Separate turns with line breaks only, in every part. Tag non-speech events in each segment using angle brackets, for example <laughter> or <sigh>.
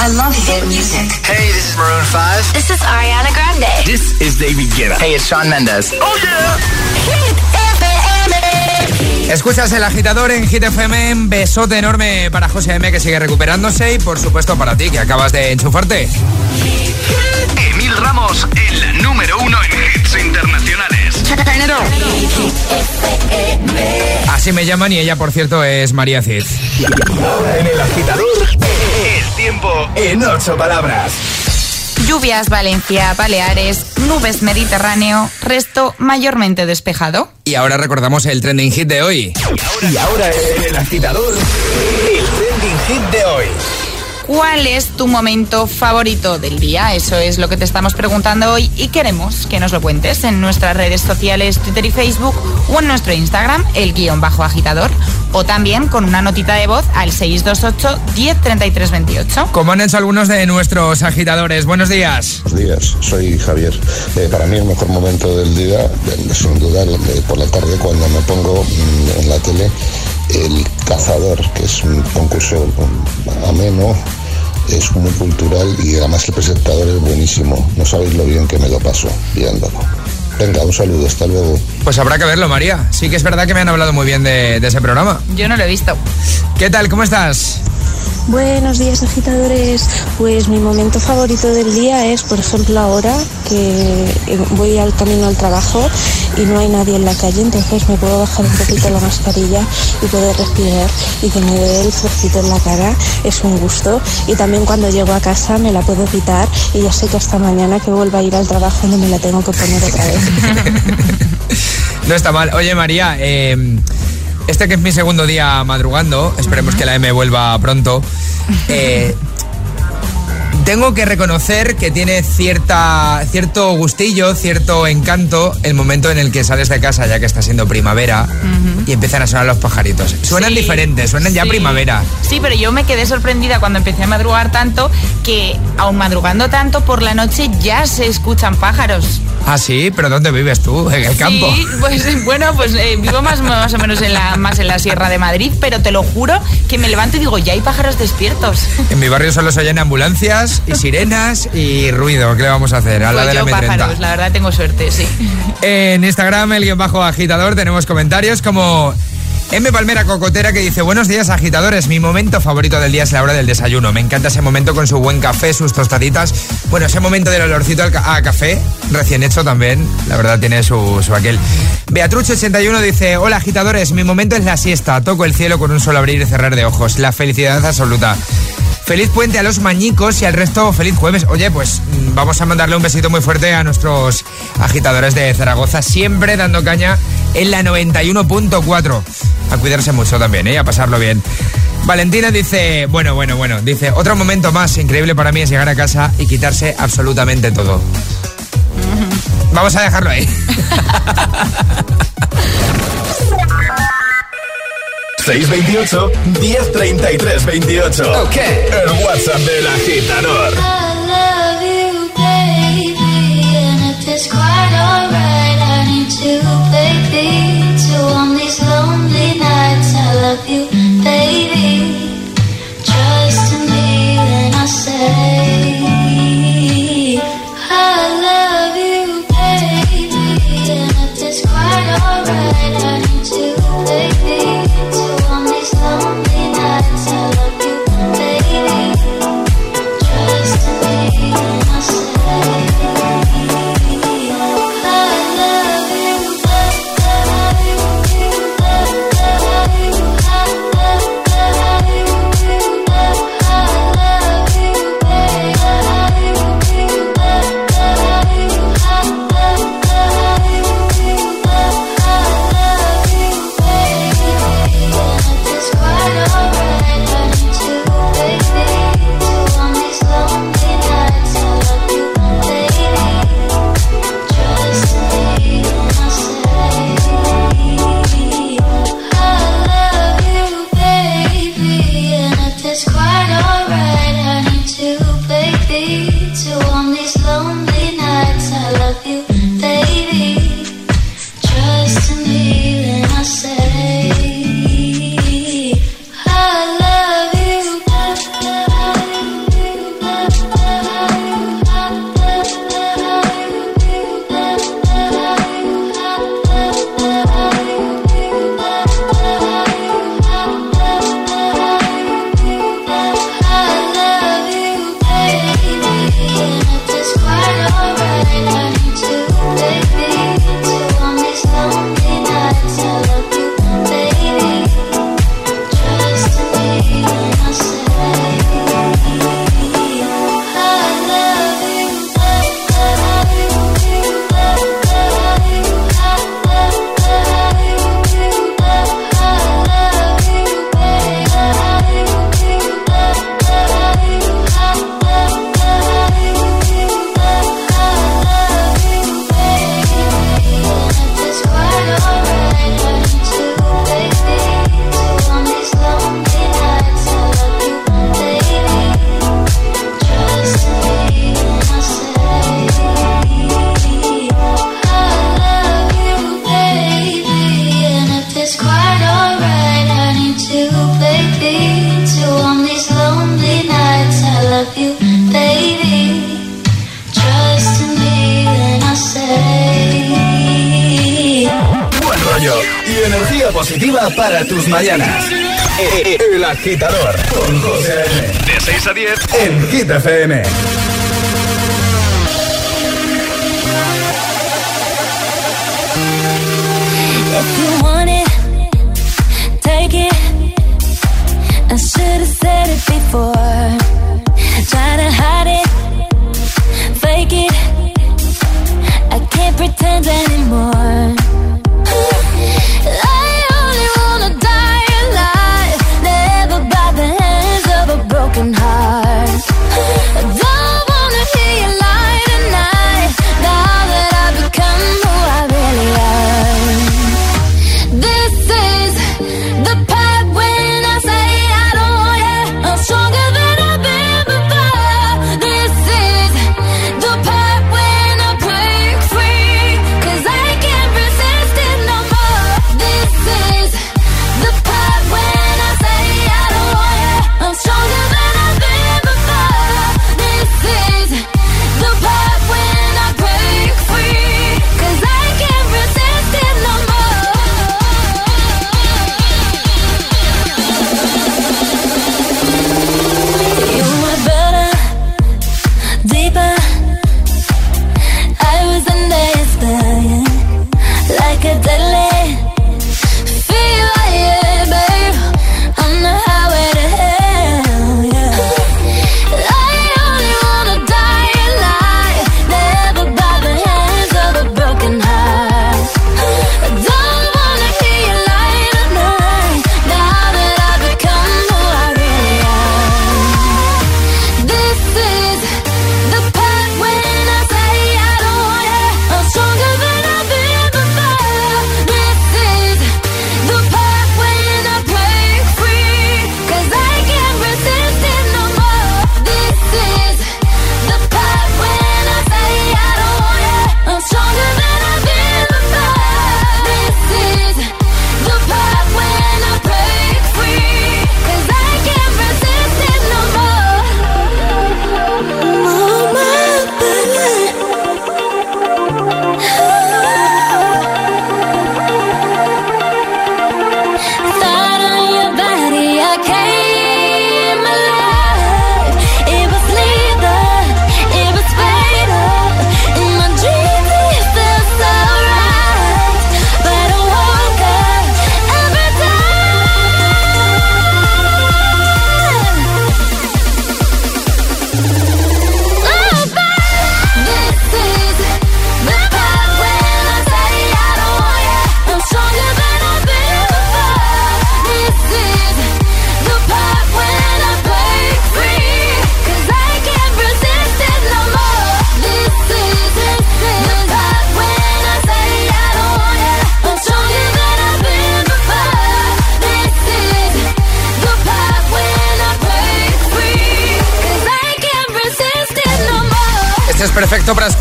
I love hit music.
Hey, this is Maroon 5.
This is Ariana Grande.
This is David Guetta.
Hey, it's Shawn Mendes.
Oh yeah. Hit
FM. Escuchas el agitador en Hit FM. Besote enorme para José M que sigue recuperándose y por supuesto para ti que acabas de enchufarte.
Emil Ramos, el número uno en hits internacionales.
Así me llaman y ella, por cierto, es María Cid.
en el agitador, tiempo en ocho palabras.
Lluvias Valencia, Baleares, nubes Mediterráneo, resto mayormente despejado.
Y ahora recordamos el trending hit de hoy.
Y ahora en el agitador, el trending hit de hoy.
¿Cuál es tu momento favorito del día? Eso es lo que te estamos preguntando hoy y queremos que nos lo cuentes en nuestras redes sociales, Twitter y Facebook o en nuestro Instagram, el guion bajo agitador, o también con una notita de voz al 628 103328.
Como han hecho algunos de nuestros agitadores. Buenos días.
Buenos días, soy Javier. Eh, para mí el mejor momento del día, eh, sin duda, eh, por la tarde cuando me pongo mm, en la tele el Cazador, que es un concurso ameno, es muy cultural y además el presentador es buenísimo. No sabéis lo bien que me lo paso viéndolo. Venga, un saludo, hasta luego.
Pues habrá que verlo, María. Sí que es verdad que me han hablado muy bien de, de ese programa.
Yo no lo he visto.
¿Qué tal? ¿Cómo estás?
Buenos días agitadores, pues mi momento favorito del día es por ejemplo ahora que voy al camino al trabajo y no hay nadie en la calle, entonces me puedo bajar un poquito la mascarilla y poder respirar y que me dé el fresquito en la cara, es un gusto y también cuando llego a casa me la puedo quitar y ya sé que hasta mañana que vuelva a ir al trabajo no me la tengo que poner otra vez. <laughs>
no está mal. Oye María, eh este que es mi segundo día madrugando, esperemos que la M vuelva pronto. Eh, tengo que reconocer que tiene cierta, cierto gustillo, cierto encanto el momento en el que sales de casa ya que está siendo primavera y empiezan a sonar los pajaritos. Suenan diferentes, suenan ya primavera.
Sí, pero yo me quedé sorprendida cuando empecé a madrugar tanto que aun madrugando tanto por la noche ya se escuchan pájaros.
Ah, sí, pero ¿dónde vives tú? ¿En el campo?
Sí, pues <laughs> bueno, pues eh, vivo más, más o menos en la, más en la Sierra de Madrid, pero te lo juro que me levanto y digo, ya hay pájaros despiertos.
En mi barrio solo se oyen ambulancias y sirenas y ruido. ¿Qué le vamos a hacer? A la
pues
de
yo
la
pájaros, la verdad tengo suerte, sí.
En Instagram, el guion bajo agitador, tenemos comentarios como... M. Palmera Cocotera que dice, buenos días agitadores, mi momento favorito del día es la hora del desayuno. Me encanta ese momento con su buen café, sus tostaditas. Bueno, ese momento del olorcito a café, recién hecho también, la verdad tiene su, su aquel. Beatrucho81 dice, hola agitadores, mi momento es la siesta. Toco el cielo con un solo abrir y cerrar de ojos. La felicidad absoluta. Feliz puente a los mañicos y al resto feliz jueves. Oye, pues vamos a mandarle un besito muy fuerte a nuestros agitadores de Zaragoza, siempre dando caña en la 91.4. A cuidarse mucho también, ¿eh? A pasarlo bien. Valentina dice, bueno, bueno, bueno, dice, otro momento más increíble para mí es llegar a casa y quitarse absolutamente todo. <laughs> Vamos a dejarlo ahí. <laughs>
628 1033 28.
Ok.
El WhatsApp del agitador.
I love you, baby. And if it's quite alright, I need to play things. So on these lonely nights, I love you,
mañanas. El agitador con José M.
De 6 a 10.
En Hit FM.
If you want it, take it. I should have said it before. Try to hide it, fake it. I can't pretend anymore.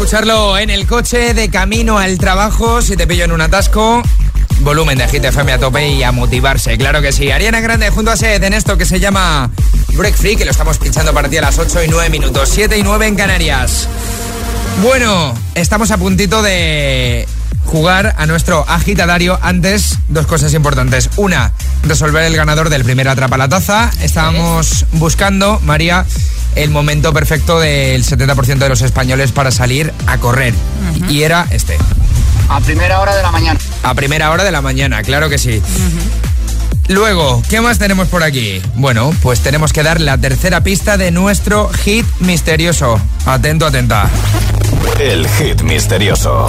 Escucharlo en el coche, de camino al trabajo, si te pillo en un atasco. Volumen de Hit FM a tope y a motivarse, claro que sí. Ariana Grande junto a Sed en esto que se llama Break Free, que lo estamos pinchando para ti a las 8 y 9 minutos, 7 y 9 en Canarias. Bueno, estamos a puntito de jugar a nuestro agitadario. Antes, dos cosas importantes. Una, resolver el ganador del primer Atrapa la Taza. Estábamos buscando, María, el momento perfecto del 70% de los españoles para salir a correr. Y era este.
A primera hora de la mañana.
A primera hora de la mañana, claro que sí. Luego, ¿qué más tenemos por aquí? Bueno, pues tenemos que dar la tercera pista de nuestro hit misterioso. Atento, atenta.
El hit misterioso.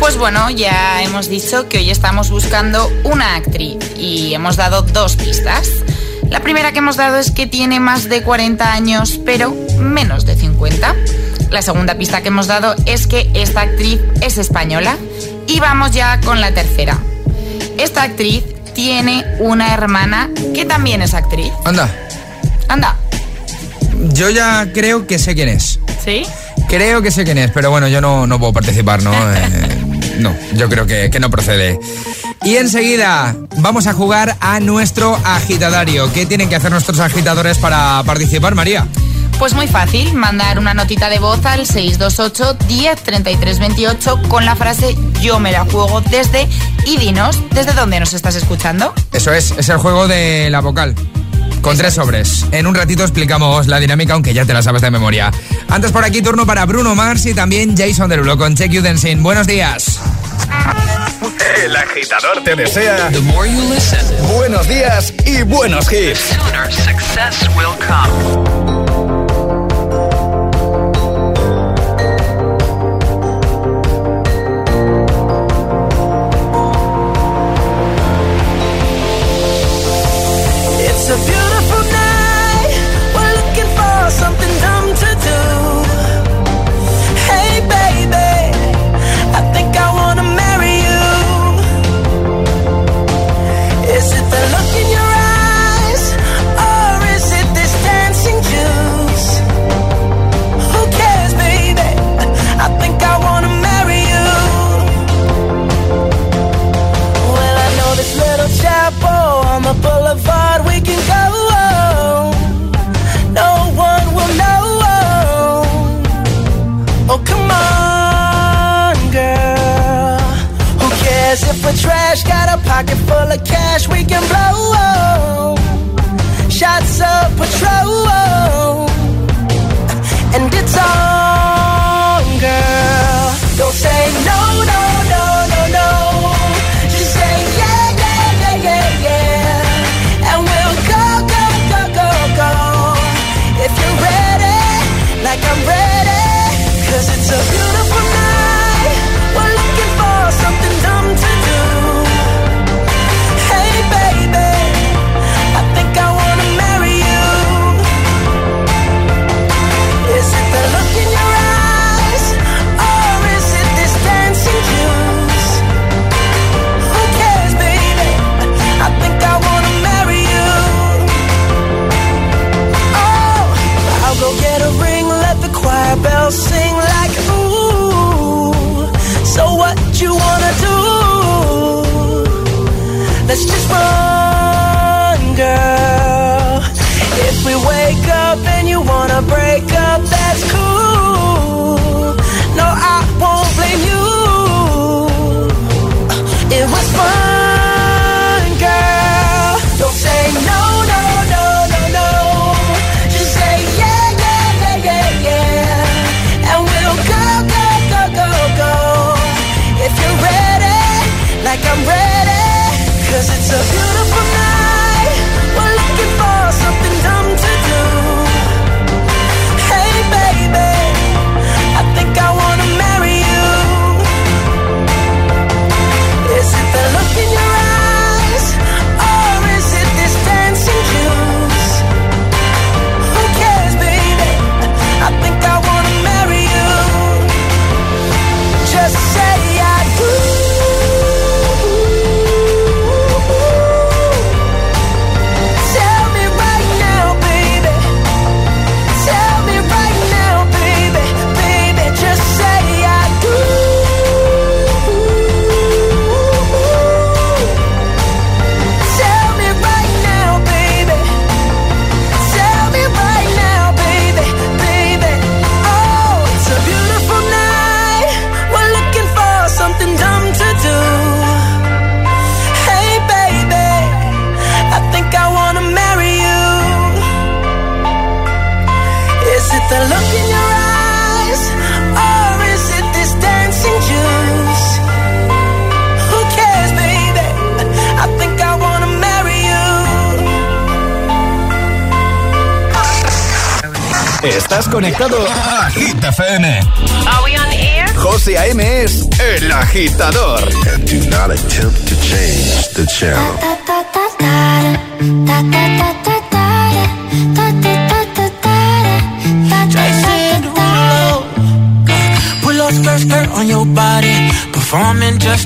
Pues bueno, ya hemos dicho que hoy estamos buscando una actriz y hemos dado dos pistas. La primera que hemos dado es que tiene más de 40 años, pero menos de 50. La segunda pista que hemos dado es que esta actriz es española. Y vamos ya con la tercera. Esta actriz tiene una hermana que también es actriz.
Anda,
Anda,
yo ya creo que sé quién es.
¿sí?
Creo que sé quién es, pero bueno, yo no, no puedo participar, ¿no? <laughs> Eh, no, yo creo que, que no procede. Y enseguida vamos a jugar a nuestro agitadario. ¿Qué tienen que hacer nuestros agitadores para participar, María?
Pues muy fácil, mandar una notita de voz al 628 10 33 28 con la frase yo me la juego desde y dinos desde dónde nos estás escuchando.
Eso es, es el juego de la vocal. Con tres sobres. En un ratito explicamos la dinámica, aunque ya te la sabes de memoria. Antes por aquí, turno para Bruno Mars y también Jason Derulo con Check You Dancing. Buenos días.
El agitador te desea buenos días y buenos hits.
success will come.
Estás conectado a Hit FM.
Are we on air?
José A.M. es el agitador.
And do not attempt to change the channel.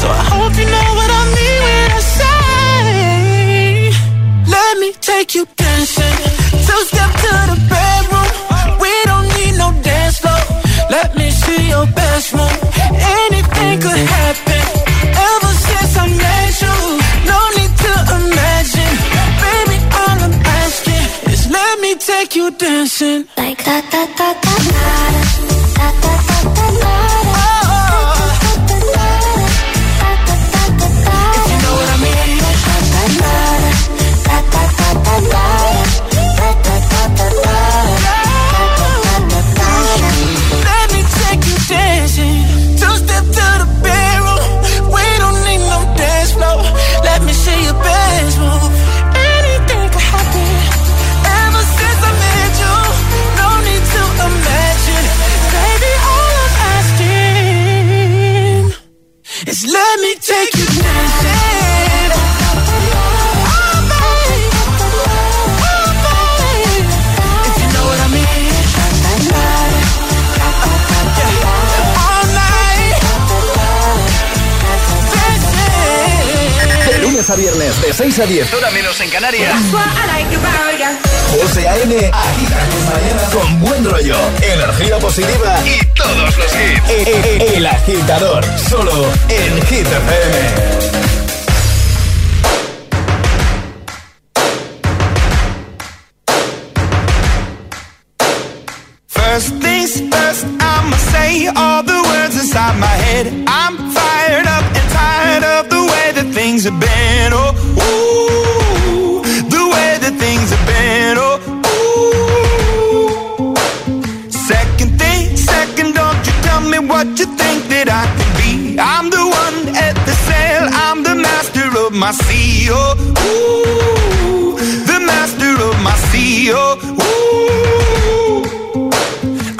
So I hope you know what I mean when I say, let me take you dancing. Two step to the bedroom.
6 a 10, hora menos en Canarias. José A.M. Agita tus mañanas con buen rollo, energía positiva y todos los hits. E- e- El, agitador, solo en Hit FM.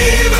Even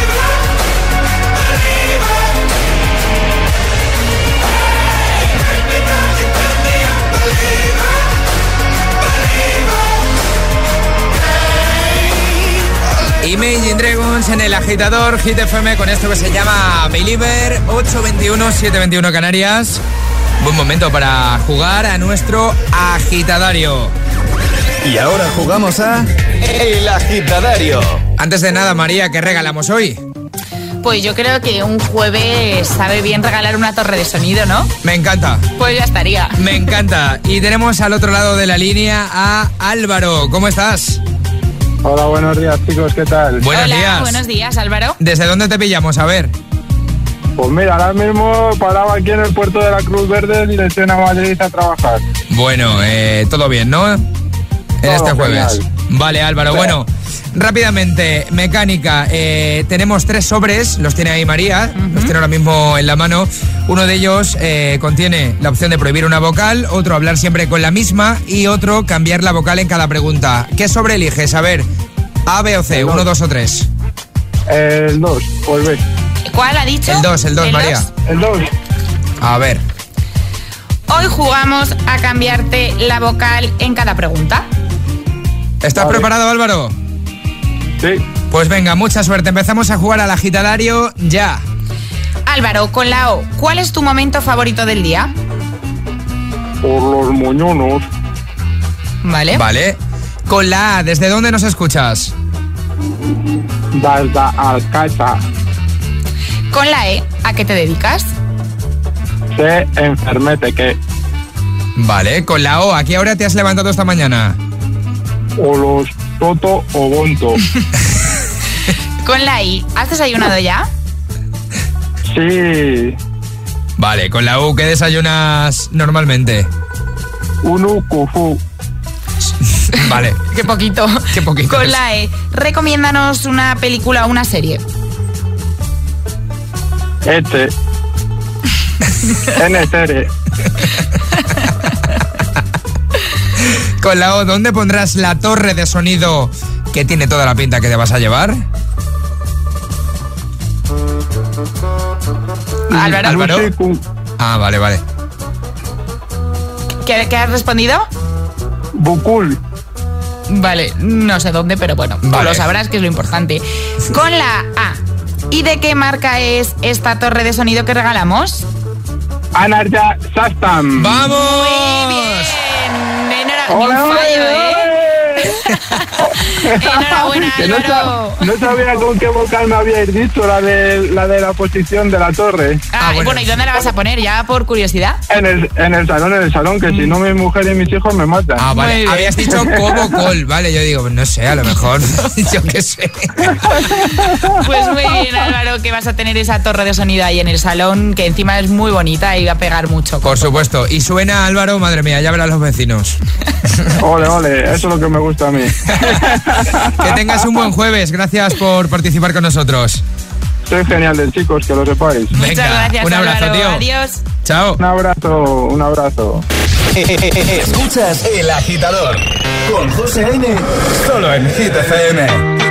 Imagine Dragons en el agitador Hit FM con esto que se llama Believer 821-721 Canarias. Buen momento para jugar a nuestro agitadario.
Y ahora jugamos a El Agitadario.
Antes de nada, María, ¿qué regalamos hoy?
Pues yo creo que un jueves sabe bien regalar una torre de sonido, ¿no?
Me encanta.
Pues ya estaría.
Me encanta. Y tenemos al otro lado de la línea a Álvaro. ¿Cómo estás?
Hola, buenos días chicos, ¿qué tal?
Buenos
Hola,
días.
buenos días, Álvaro.
¿Desde dónde te pillamos? A ver.
Pues mira, ahora mismo paraba aquí en el puerto de la Cruz Verde, dirección a Madrid a trabajar.
Bueno, eh, todo bien, ¿no? En este jueves.
genial.
Vale, Álvaro. Bueno, rápidamente, mecánica. eh, tenemos tres sobres, los tiene ahí María, los tiene ahora mismo en la mano. Uno de ellos eh, contiene la opción de prohibir una vocal, otro hablar siempre con la misma y otro cambiar la vocal en cada pregunta. ¿Qué sobre eliges? A ver, A, B o C, uno, dos o tres.
El 2, pues ve.
¿Cuál ha dicho?
El 2, el 2, María.
dos?
El 2.
A ver.
Hoy jugamos a cambiarte la vocal en cada pregunta.
¿Estás preparado, Álvaro?
Sí.
Pues venga, mucha suerte. Empezamos a jugar al agitadario ya.
Álvaro, con la O, ¿cuál es tu momento favorito del día?
Por los moñonos.
Vale.
Vale. Con la A, ¿desde dónde nos escuchas?
Desde Alcacha.
Con la E, ¿a qué te dedicas?
Sé enfermete que.
Vale. Con la O, ¿a qué hora te has levantado esta mañana?
O los Toto o Bonto. <laughs>
Con la I, ¿has desayunado ya?
Sí.
Vale. Con la U, ¿qué desayunas normalmente?
Unu Kufu. <laughs>
Vale. <laughs>
Qué poquito.
Qué poquito
Con
es.
la E, recomiéndanos una película o una serie.
Este. NTR.
Con la O, ¿dónde pondrás la torre de sonido que tiene toda la pinta que te vas a llevar?
Álvaro,
Álvaro. Ah, vale, vale.
¿qué, qué has respondido?
Bukul.
Vale, no sé dónde, pero bueno,
Vale.
lo sabrás que es lo importante. Con la A, ¿y de qué marca es esta torre de sonido que regalamos?
Anarja Sastam.
¡Vamos!
Bien, ni
¡Ole,
un fallo, ¿eh? <laughs> Enhorabuena,
Que no,
Álvaro.
no sabía con qué vocal me habíais dicho la de la, de la posición de la torre.
Ah,
Ah, bueno.
bueno. ¿y dónde la vas a poner? Ya por curiosidad.
En el, en el salón, en el salón, que si no mi mujer y mis hijos me matan.
Ah,
Muy
vale.
bien.
Habías dicho como col, vale. Yo digo, no sé, a lo mejor. <laughs> yo qué sé.
Pues muy bien, Álvaro, que vas a tener esa torre de sonido ahí en el salón, que encima es muy bonita y va a pegar mucho.
Por supuesto. Y suena Álvaro, madre mía, ya verán los vecinos.
Ole, ole, eso es lo que me gusta a mí. <laughs>
Que tengas un buen jueves. Gracias por participar con nosotros.
Soy genial de chicos, que lo sepáis.
Muchas gracias,
un abrazo,
Álvaro.
tío.
Adiós.
Chao.
Un abrazo, un abrazo.
Escuchas El Agitador con José A.M. Solo en Hit FM.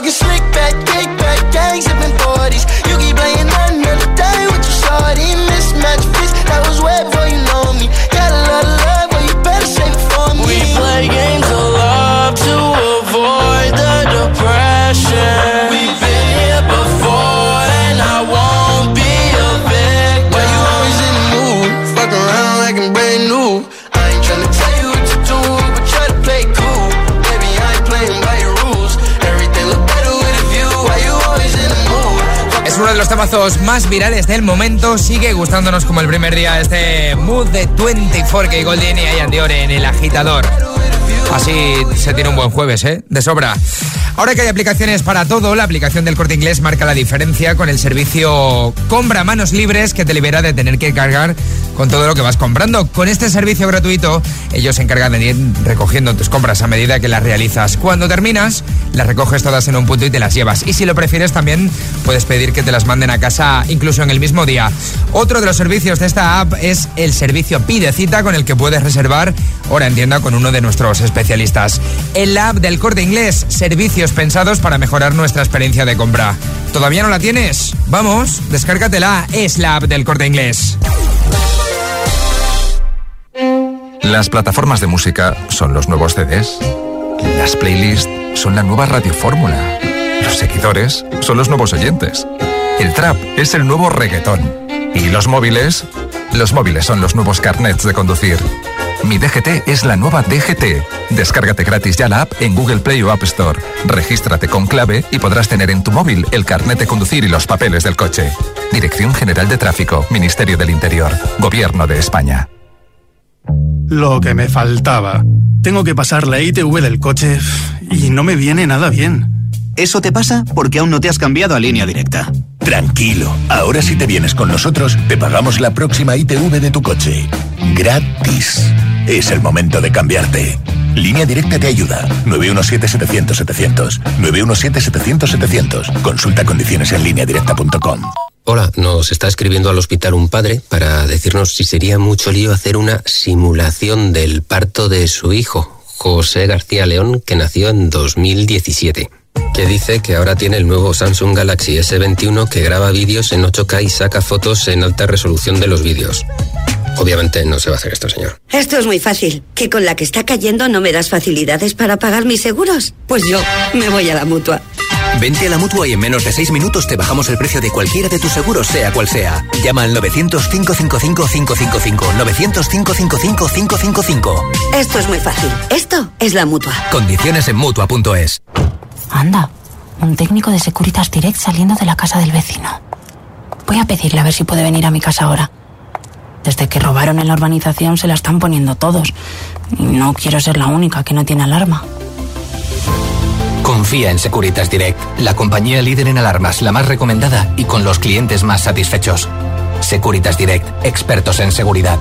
Talking slick
más virales del momento. Sigue gustándonos como el primer día este mood de 24K Golden y Ian Diore en el agitador. Así se tiene un buen jueves, ¿eh? De sobra. Ahora que hay aplicaciones para todo, la aplicación del corte inglés marca la diferencia con el servicio Compra Manos Libres que te libera de tener que cargar con todo lo que vas comprando. Con este servicio gratuito, ellos se encargan de ir recogiendo tus compras a medida que las realizas. Cuando terminas, las recoges todas en un punto y te las llevas. Y si lo prefieres, también puedes pedir que te las manden a casa incluso en el mismo día. Otro de los servicios de esta app es el servicio Pide Cita con el que puedes reservar hora en tienda con uno de nuestros especialistas. En la app del corte inglés, servicios pensados para mejorar nuestra experiencia de compra. ¿Todavía no la tienes? Vamos, descárgatela. Es la app del corte inglés.
Las plataformas de música son los nuevos CDs. Las playlists son la nueva radiofórmula. Los seguidores son los nuevos oyentes. El trap es el nuevo reggaetón. Y los móviles, los móviles son los nuevos carnets de conducir. Mi DGT es la nueva DGT. Descárgate gratis ya la app en Google Play o App Store. Regístrate con clave y podrás tener en tu móvil el carnet de conducir y los papeles del coche. Dirección General de Tráfico, Ministerio del Interior, Gobierno de España.
Lo que me faltaba. Tengo que pasar la ITV del coche y no me viene nada bien.
Eso te pasa porque aún no te has cambiado a línea directa.
Tranquilo, ahora si te vienes con nosotros, te pagamos la próxima ITV de tu coche. Gratis. Es el momento de cambiarte. Línea Directa te ayuda. 917-700-700. 917-700-700. Consulta condiciones en lineadirecta.com.
Hola, nos está escribiendo al hospital un padre para decirnos si sería mucho lío hacer una simulación del parto de su hijo, José García León, que nació en 2017. Que dice que ahora tiene el nuevo Samsung Galaxy S21 que graba vídeos en 8K y saca fotos en alta resolución de los vídeos. Obviamente no se va a hacer esto, señor.
Esto es muy fácil. ¿Que con la que está cayendo no me das facilidades para pagar mis seguros? Pues yo me voy a la mutua.
Vente a la mutua y en menos de 6 minutos te bajamos el precio de cualquiera de tus seguros, sea cual sea. Llama al 900-555-555. 900-555-555.
Esto es muy fácil. Esto es la mutua.
Condiciones en mutua.es.
Anda, un técnico de Securitas Direct saliendo de la casa del vecino. Voy a pedirle a ver si puede venir a mi casa ahora. Desde que robaron en la urbanización se la están poniendo todos. Y no quiero ser la única que no tiene alarma.
Confía en Securitas Direct, la compañía líder en alarmas, la más recomendada y con los clientes más satisfechos. Securitas Direct, expertos en seguridad.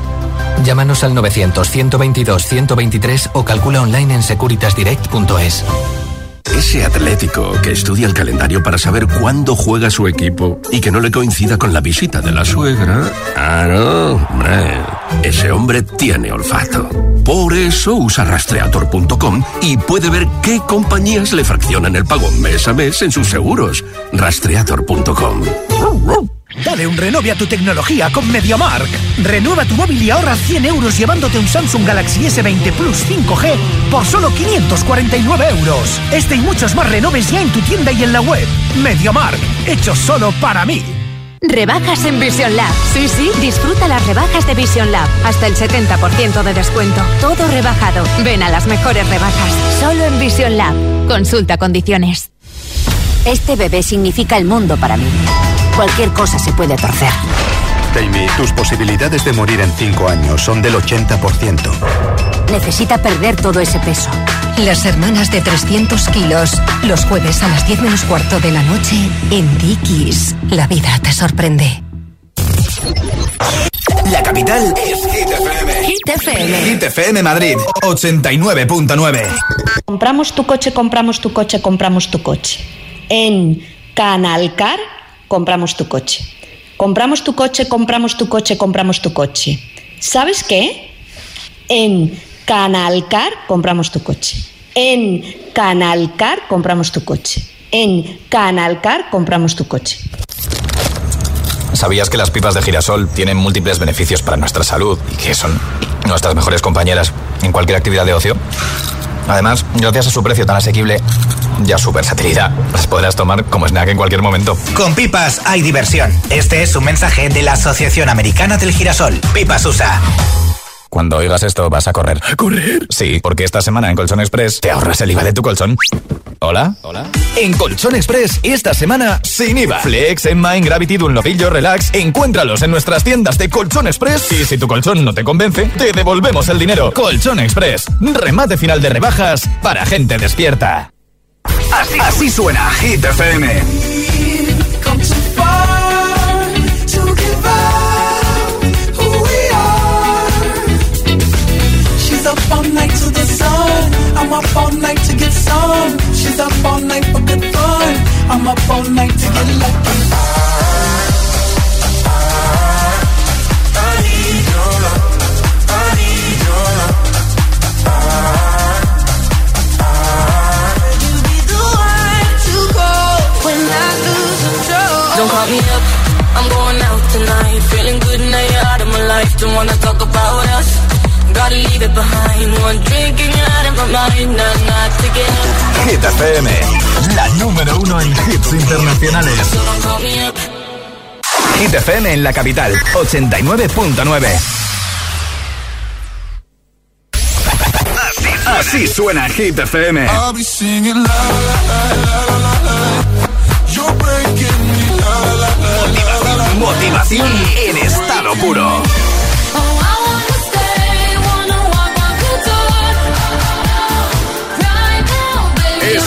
Llámanos al 900-122-123 o calcula online en securitasdirect.es.
Ese atlético que estudia el calendario para saber cuándo juega su equipo y que no le coincida con la visita de la suegra. Ah, no. Ese hombre tiene olfato. Por eso usa rastreator.com y puede ver qué compañías le fraccionan el pago mes a mes en sus seguros. Rastreator.com.
Dale un renove a tu tecnología con MediaMark. Renueva tu móvil y ahorra 100 euros llevándote un Samsung Galaxy S20 Plus 5G por solo 549 euros. Este y muchos más renoves ya en tu tienda y en la web. MediaMark, hecho solo para mí.
Rebajas en Vision Lab. Sí, sí, disfruta las rebajas de Vision Lab. Hasta el 70% de descuento. Todo rebajado. Ven a las mejores rebajas. Solo en Vision Lab. Consulta condiciones.
Este bebé significa el mundo para mí. Cualquier cosa se puede torcer.
Amy, tus posibilidades de morir en 5 años son del 80%.
Necesita perder todo ese peso.
Las hermanas de 300 kilos. Los jueves a las 10 menos cuarto de la noche en Dickies. La vida te sorprende.
La capital es Hit FM.
Hit FM.
Hit FM Madrid 89.9.
Compramos tu coche, compramos tu coche, compramos tu coche. En Canalcar compramos tu coche. Compramos tu coche, compramos tu coche, compramos tu coche. ¿Sabes qué? En Canalcar compramos tu coche. En Canalcar compramos tu coche. En Canalcar compramos tu coche.
¿Sabías que las pipas de girasol tienen múltiples beneficios para nuestra salud y que son nuestras mejores compañeras en cualquier actividad de ocio? Además, gracias a su precio tan asequible y a su versatilidad, las podrás tomar como snack en cualquier momento.
Con pipas hay diversión. Este es un mensaje de la Asociación Americana del Girasol. Pipas USA.
Cuando oigas esto vas a correr.
¿A correr?
Sí, porque esta semana en Colchón Express te ahorras el IVA de tu colchón. ¿Hola? ¿Hola?
En Colchón Express, esta semana, sin IVA.
Flex, Mind, Gravity, Dunlopillo, Relax. Encuéntralos en nuestras tiendas de Colchón Express. Y si tu colchón no te convence, te devolvemos el dinero. Colchón Express. Remate final de rebajas para gente despierta.
Así, así suena Hit FM.
Up all night to the sun. I'm up all night to get some. She's up all night for good fun. I'm up all night to get lucky. I, I, I need your love. I need your love.
Don't call me up, I'm going out tonight. Feeling good now you're out of my life. Don't wanna talk. Gotta leave it behind. One drink and you're out of my mind. Not, not together.
Hit FM, la número uno en hits internacionales.
So don't call me up.
Hit FM en la capital, 89.9.
Así suena Hit FM.
I'll be singing la la la la la la. You're breaking me la la la la la.
Motivación en estado puro.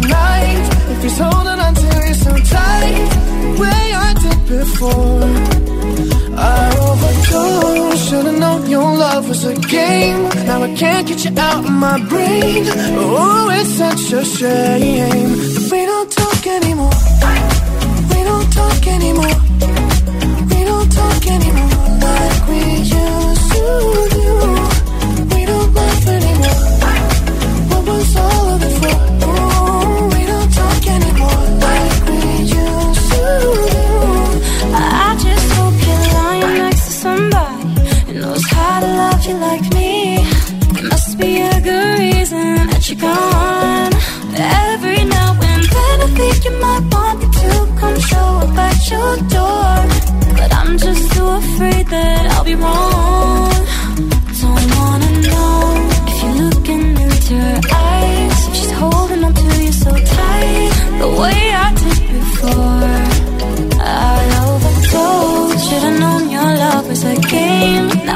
Tonight. If he's holding on to you so tight, way I did before. I overdosed. Should've known your love was a game. Now I can't get you out of my brain. Oh, it's such a shame we don't talk anymore. We don't talk anymore. We don't talk anymore like we used to do.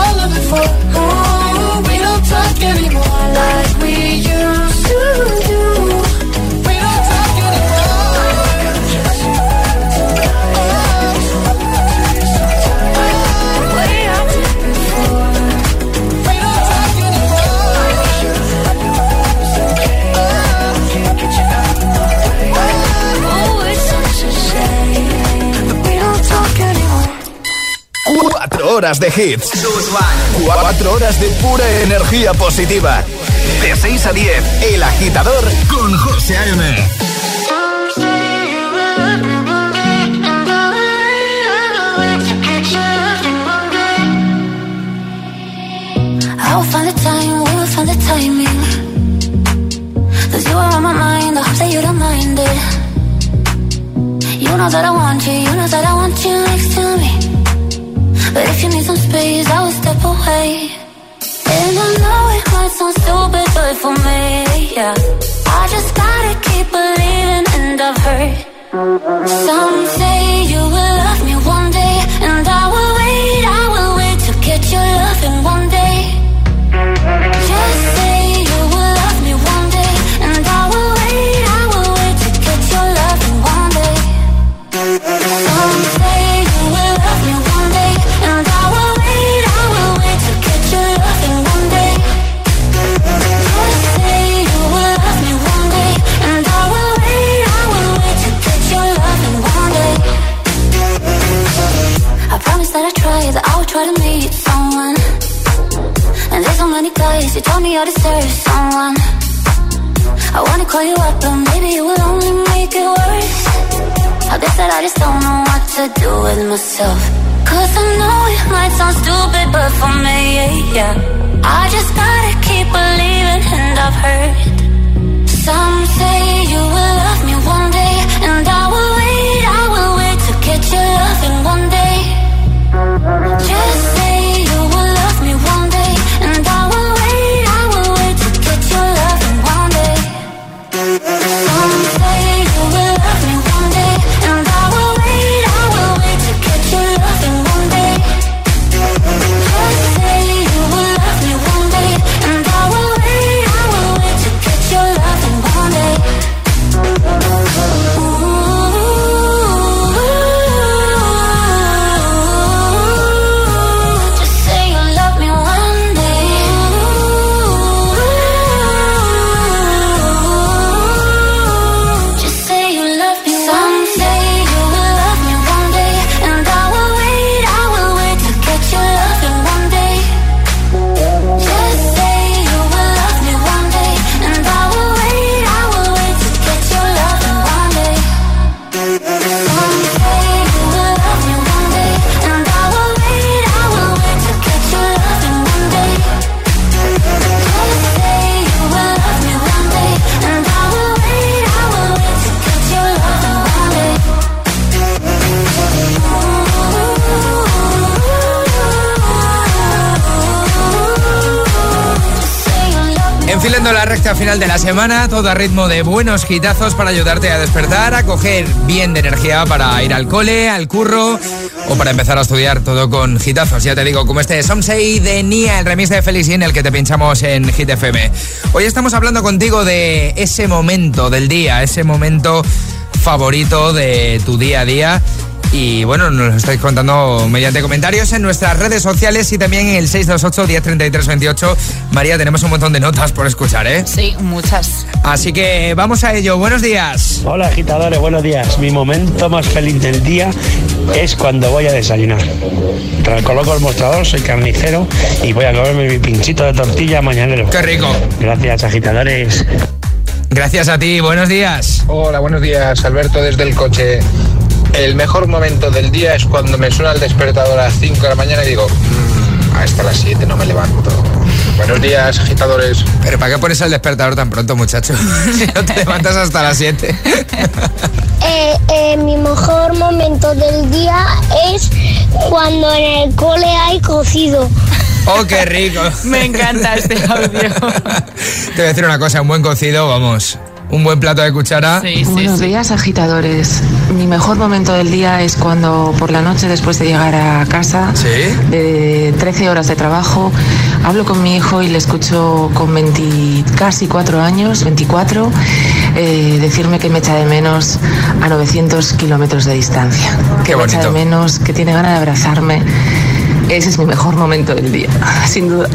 All of it for? Oh, we don't talk anymore
horas de hits. Cuatro horas de pura energía positiva. De 6 a 10, El Agitador con José A.M.
I will find time, you I you. You know that I want you, you know that I sound stupid, but for me, yeah. I just gotta keep believing, and I've heard some say you will told me I deserve someone. I wanna call you up, but maybe it will only make it worse. I guess that I just don't know what to do with myself. Cause I know it might sound stupid, but for me, yeah.
De la semana, todo a ritmo de buenos hitazos para ayudarte a despertar, a coger bien de energía para ir al cole, al curro o para empezar a estudiar todo con hitazos. Ya te digo, como este Somsei de Nia, el remix de Felicien, el que te pinchamos en Hit FM. Hoy estamos hablando contigo de ese momento del día, ese momento favorito de tu día a día. Y bueno, nos lo estáis contando mediante comentarios en nuestras redes sociales y también en el 628 1033 28. María, tenemos un montón de notas por escuchar, ¿eh?
Sí, muchas.
Así que vamos a ello. Buenos días.
Hola agitadores, buenos días. Mi momento más feliz del día es cuando voy a desayunar. Coloco el mostrador, soy carnicero y voy a comerme mi pinchito de tortilla mañanero.
¡Qué rico!
Gracias agitadores.
Gracias a ti, buenos días.
Hola, buenos días, Alberto desde el coche. El mejor momento del día es cuando me suena el despertador a las 5 de la mañana y digo, "Mm, hasta las 7 no me levanto. Buenos días, agitadores.
Pero ¿para qué pones el despertador tan pronto, muchacho? <laughs> si no te levantas hasta las 7. <laughs>
Eh, eh, mi mejor momento del día es cuando en el cole hay cocido.
¡Oh, qué rico! <laughs>
Me encanta este audio.
Te voy a decir una cosa, un buen cocido, vamos, un buen plato de cuchara.
Buenos días, agitadores. Mi mejor momento del día es cuando por la noche, después de llegar a casa, de 13 horas de trabajo, hablo con mi hijo y le escucho con 20, casi 4 años, 24, eh, decirme que me echa de menos a 900 kilómetros de distancia.
Qué
que me echa de menos, que tiene ganas de abrazarme. Ese es mi mejor momento del día, <laughs> sin duda.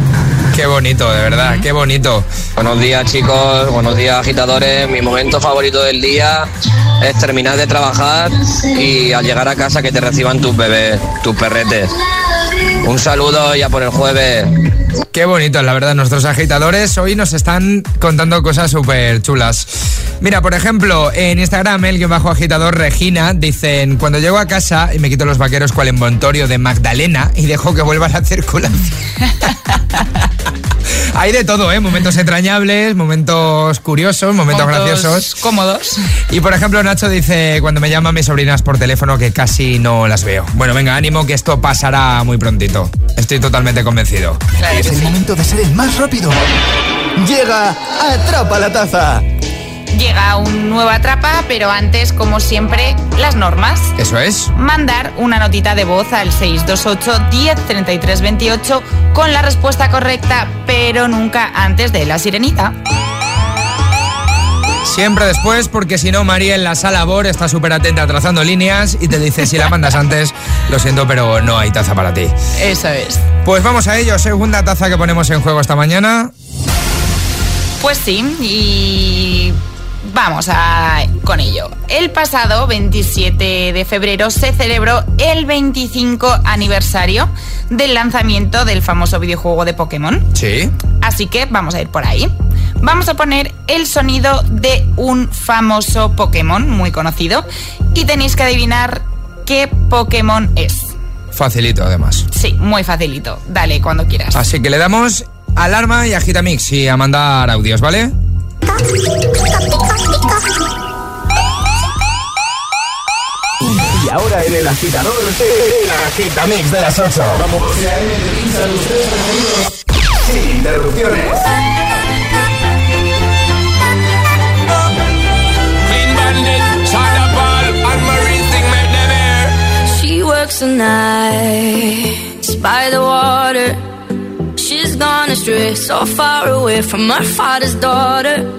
Qué bonito, de verdad, qué bonito.
Buenos días chicos, buenos días agitadores. Mi momento favorito del día es terminar de trabajar y al llegar a casa que te reciban tus bebés, tus perretes. Un saludo ya por el jueves.
Qué bonito, la verdad, nuestros agitadores hoy nos están contando cosas súper chulas. Mira, por ejemplo, en Instagram, el que bajo agitador Regina, dicen, cuando llego a casa y me quito los vaqueros cual envoltorio de Magdalena y dejo que vuelva la circulación. <laughs> Hay de todo, ¿eh? Momentos entrañables, momentos curiosos, momentos,
Momentos
graciosos.
Cómodos.
Y por ejemplo, Nacho dice, cuando me llaman mis sobrinas por teléfono que casi no las veo. Bueno, venga, ánimo que esto pasará muy prontito. Estoy totalmente convencido.
es el momento de ser el más rápido. Llega Atrapa la Taza.
Llega un nuevo atrapa, pero antes, como siempre, las normas.
Eso es.
Mandar una notita de voz al 628 10 33 28 con la respuesta correcta, pero nunca antes de la sirenita.
Siempre después, porque si no, María en la sala BOR está súper atenta trazando líneas y te dice, si la mandas antes, lo siento, pero no hay taza para ti.
Eso es.
Pues vamos a ello, segunda taza que ponemos en juego esta mañana.
Pues sí, y vamos a con ello. El pasado 27 de febrero se celebró el 25 aniversario del lanzamiento del famoso videojuego de Pokémon.
Sí.
Así que vamos a ir por ahí. Vamos a poner el sonido de un famoso Pokémon muy conocido y tenéis que adivinar qué Pokémon es.
Facilito, además.
Sí, muy facilito. Dale cuando quieras.
Así que le damos alarma y agita mix y a mandar audios, ¿vale?
Y ahora en el agitador, el agitamix de las 8. Vamos. Sin interrupciones.
She works the nights by the water. She's gone astray, so far away from her father's daughter.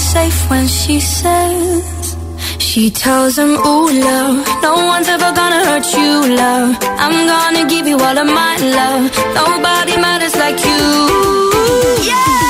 safe when she says. She tells him, ooh, love, no one's ever gonna hurt you, love. I'm gonna give you all of my love. Nobody matters like you. Yeah!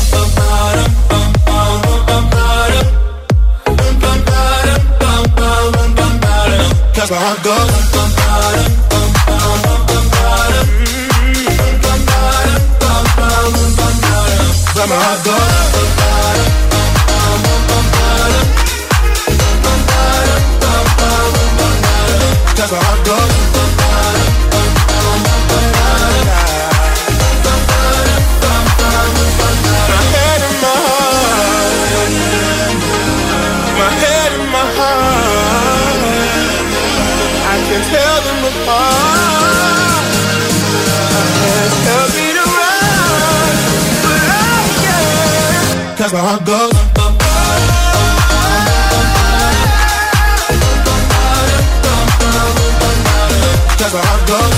But my heart goes. Cause my heart goes. My heart goes. Cause my.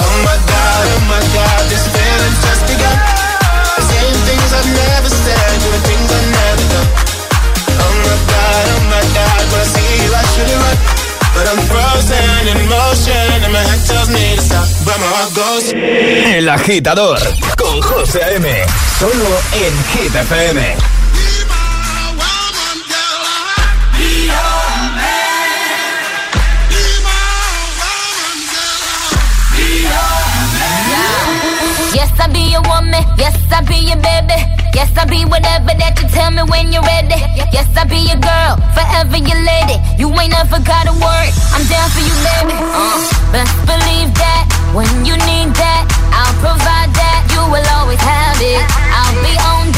Oh my god, oh my god, this just begun. Things I've never said, doing things I've never done. Oh my god, oh my god, when I see you I should right. But I'm frozen in motion
El agitador con José A.M. Solo en Hit FM.
Yes, I be your woman. Yes, I be your baby. Yes, I be whatever that you tell me when you're ready. Yes, I be your girl, forever your lady. You ain't never gotta worry. I'm down for you, baby. Uh, best believe that when you need that, I'll provide that. You will always have it. I'll be on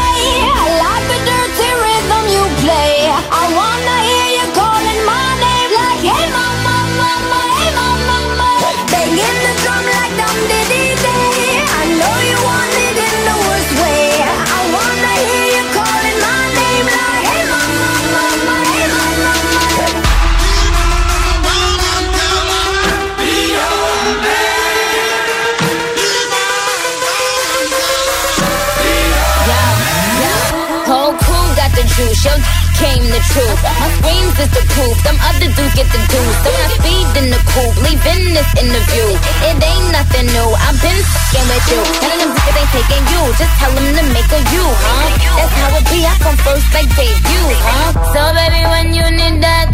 Juice. Yo, came the truth. My screams is the proof. Them other dudes get the juice. So I speed in the coupe, leaving this interview. It ain't nothing new. I've been fucking with you. None of them niggas ain't taking you. Just tell them to make a you, huh? That's how it be. I come first like debut, huh? So baby, when you need that,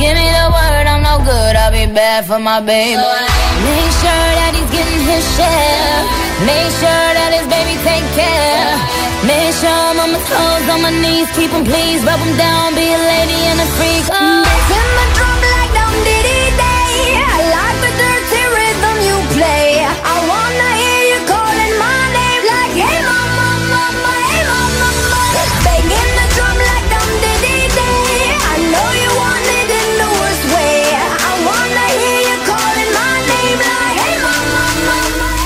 give me the word. I'm no good. I'll be bad for my baby. Make sure that he's getting his share. Make sure I'm on my knees, keep him please, rub him down, be a lady and a freak. Oh.
Making my drum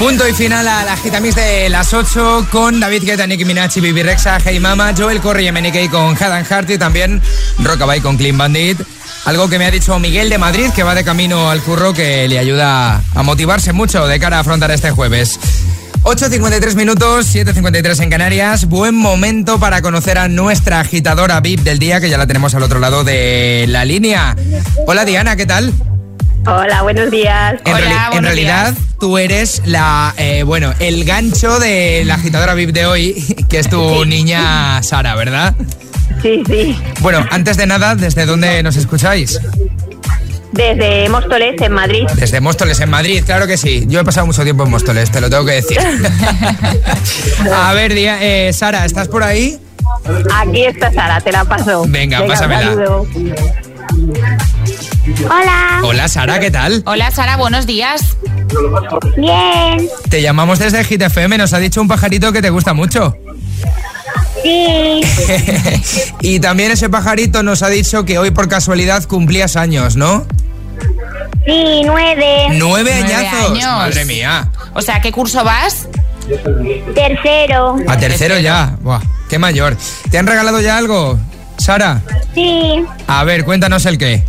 Punto y final a la Gitamix de las 8 con David Guetta, Nicki Minaj Bibi Rexa, Hey Mama, Joel Corey y MNK con Hadan Hart y también Rockabye con Clean Bandit. Algo que me ha dicho Miguel de Madrid, que va de camino al curro, que le ayuda a motivarse mucho de cara a afrontar este jueves. 8.53 minutos, 7.53 en Canarias. Buen momento para conocer a nuestra agitadora VIP del día, que ya la tenemos al otro lado de la línea. Hola Diana, ¿qué tal?
Hola, buenos días.
En, reali- en realidad, tú eres la, eh, bueno, el gancho de la agitadora VIP de hoy, <laughs> que es tu niña Sara, ¿verdad?
Sí, sí.
Bueno, antes de nada, ¿desde dónde nos escucháis?
Desde Móstoles, en Madrid.
Desde Móstoles, en Madrid, claro que sí. Yo he pasado mucho tiempo en Móstoles, te lo tengo que decir. <laughs> A ver, eh, Sara, ¿estás por ahí?
Aquí está Sara, te la paso.
Venga,
un
pásamela.
Hola.
Hola, Sara, ¿qué tal?
Hola Sara, buenos días.
Bien.
Te llamamos desde Hit FM, nos ha dicho un pajarito que te gusta mucho.
Sí. <laughs>
y también ese pajarito nos ha dicho que hoy por casualidad cumplías años, ¿no?
Sí, nueve.
Nueve
Nueve
añazos.
años.
Madre mía.
O sea, ¿qué curso vas?
Tercero.
A tercero ya. Buah, qué mayor. ¿Te han regalado ya algo, Sara?
Sí.
A ver, cuéntanos el qué.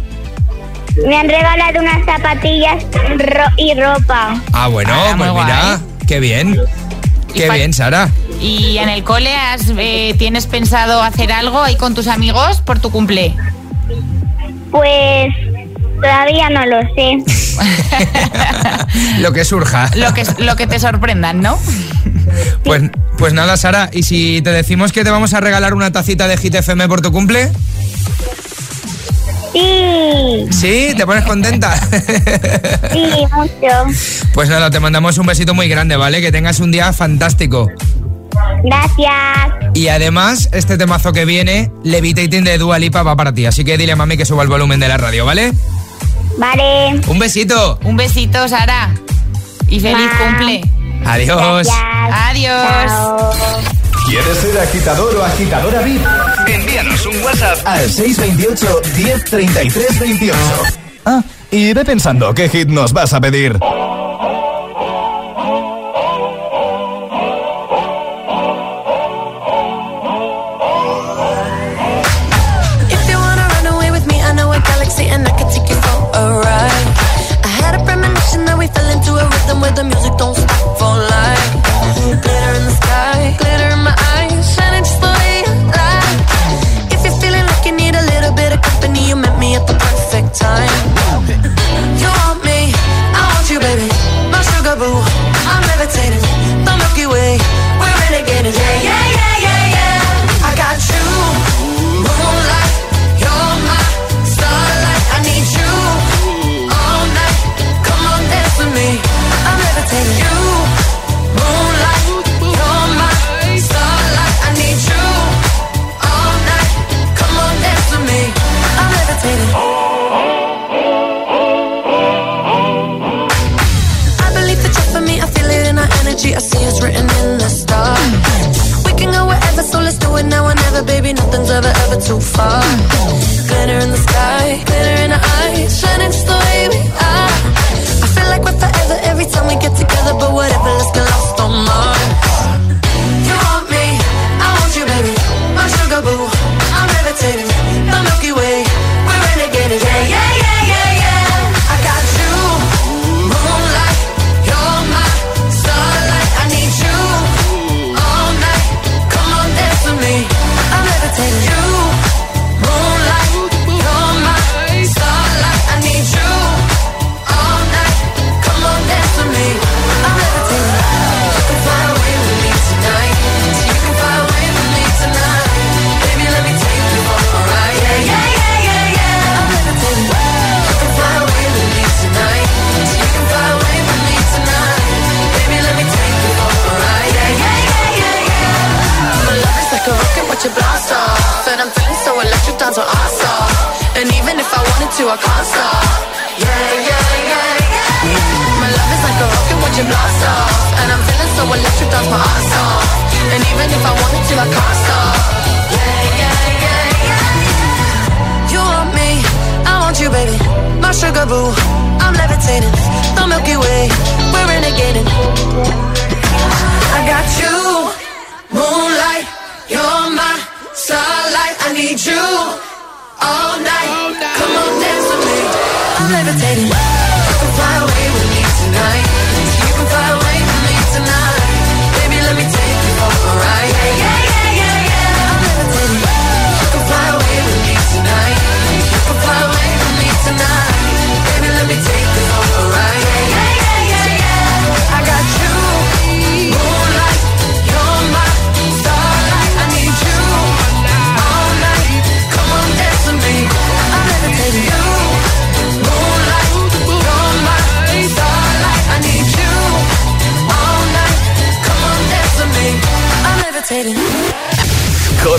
Me han regalado unas zapatillas ro- y ropa.
Ah, bueno,
Ah, muy
pues mira, qué bien. Qué bien, Sara.
¿Y en el cole has, eh, tienes pensado hacer algo ahí con tus amigos por tu cumple?
Pues todavía no lo sé. <laughs>
Lo que surja.
Lo que, lo que te sorprendan, ¿no? <laughs>
Pues, pues nada, Sara, ¿y si te decimos que te vamos a regalar una tacita de Hit FM por tu cumple?
Sí.
¿Sí? ¿Te pones contenta?
Sí, mucho.
Pues nada, te mandamos un besito muy grande, ¿vale? Que tengas un día fantástico.
Gracias.
Y además, este temazo que viene, Levitating de Dua Lipa va para ti. Así que dile a mami que suba el volumen de la radio, ¿vale?
Vale.
Un besito.
Un besito, Sara. Y feliz cumple.
Adiós.
Adiós.
¿Quieres ser agitador o agitadora VIP? Envíanos un WhatsApp al 628 1033 28. Ah, y ve pensando qué hit nos vas a pedir.
If you wanna run away with me, I know a galaxy and I can take you for a ride. I had a premonition that we fell into a rhythm where the music don't stop for life. Glitter in the sky, glitter in my eyes, shining just the way you like. If you're feeling like you need a little bit of company, you met me at the perfect time.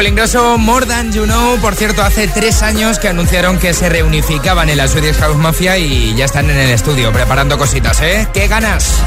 el
ingreso oh, More Than You Know. Por cierto, hace tres años que anunciaron que se reunificaban en la Swedish House Mafia y ya están en el estudio preparando cositas, ¿eh? ¡Qué ganas!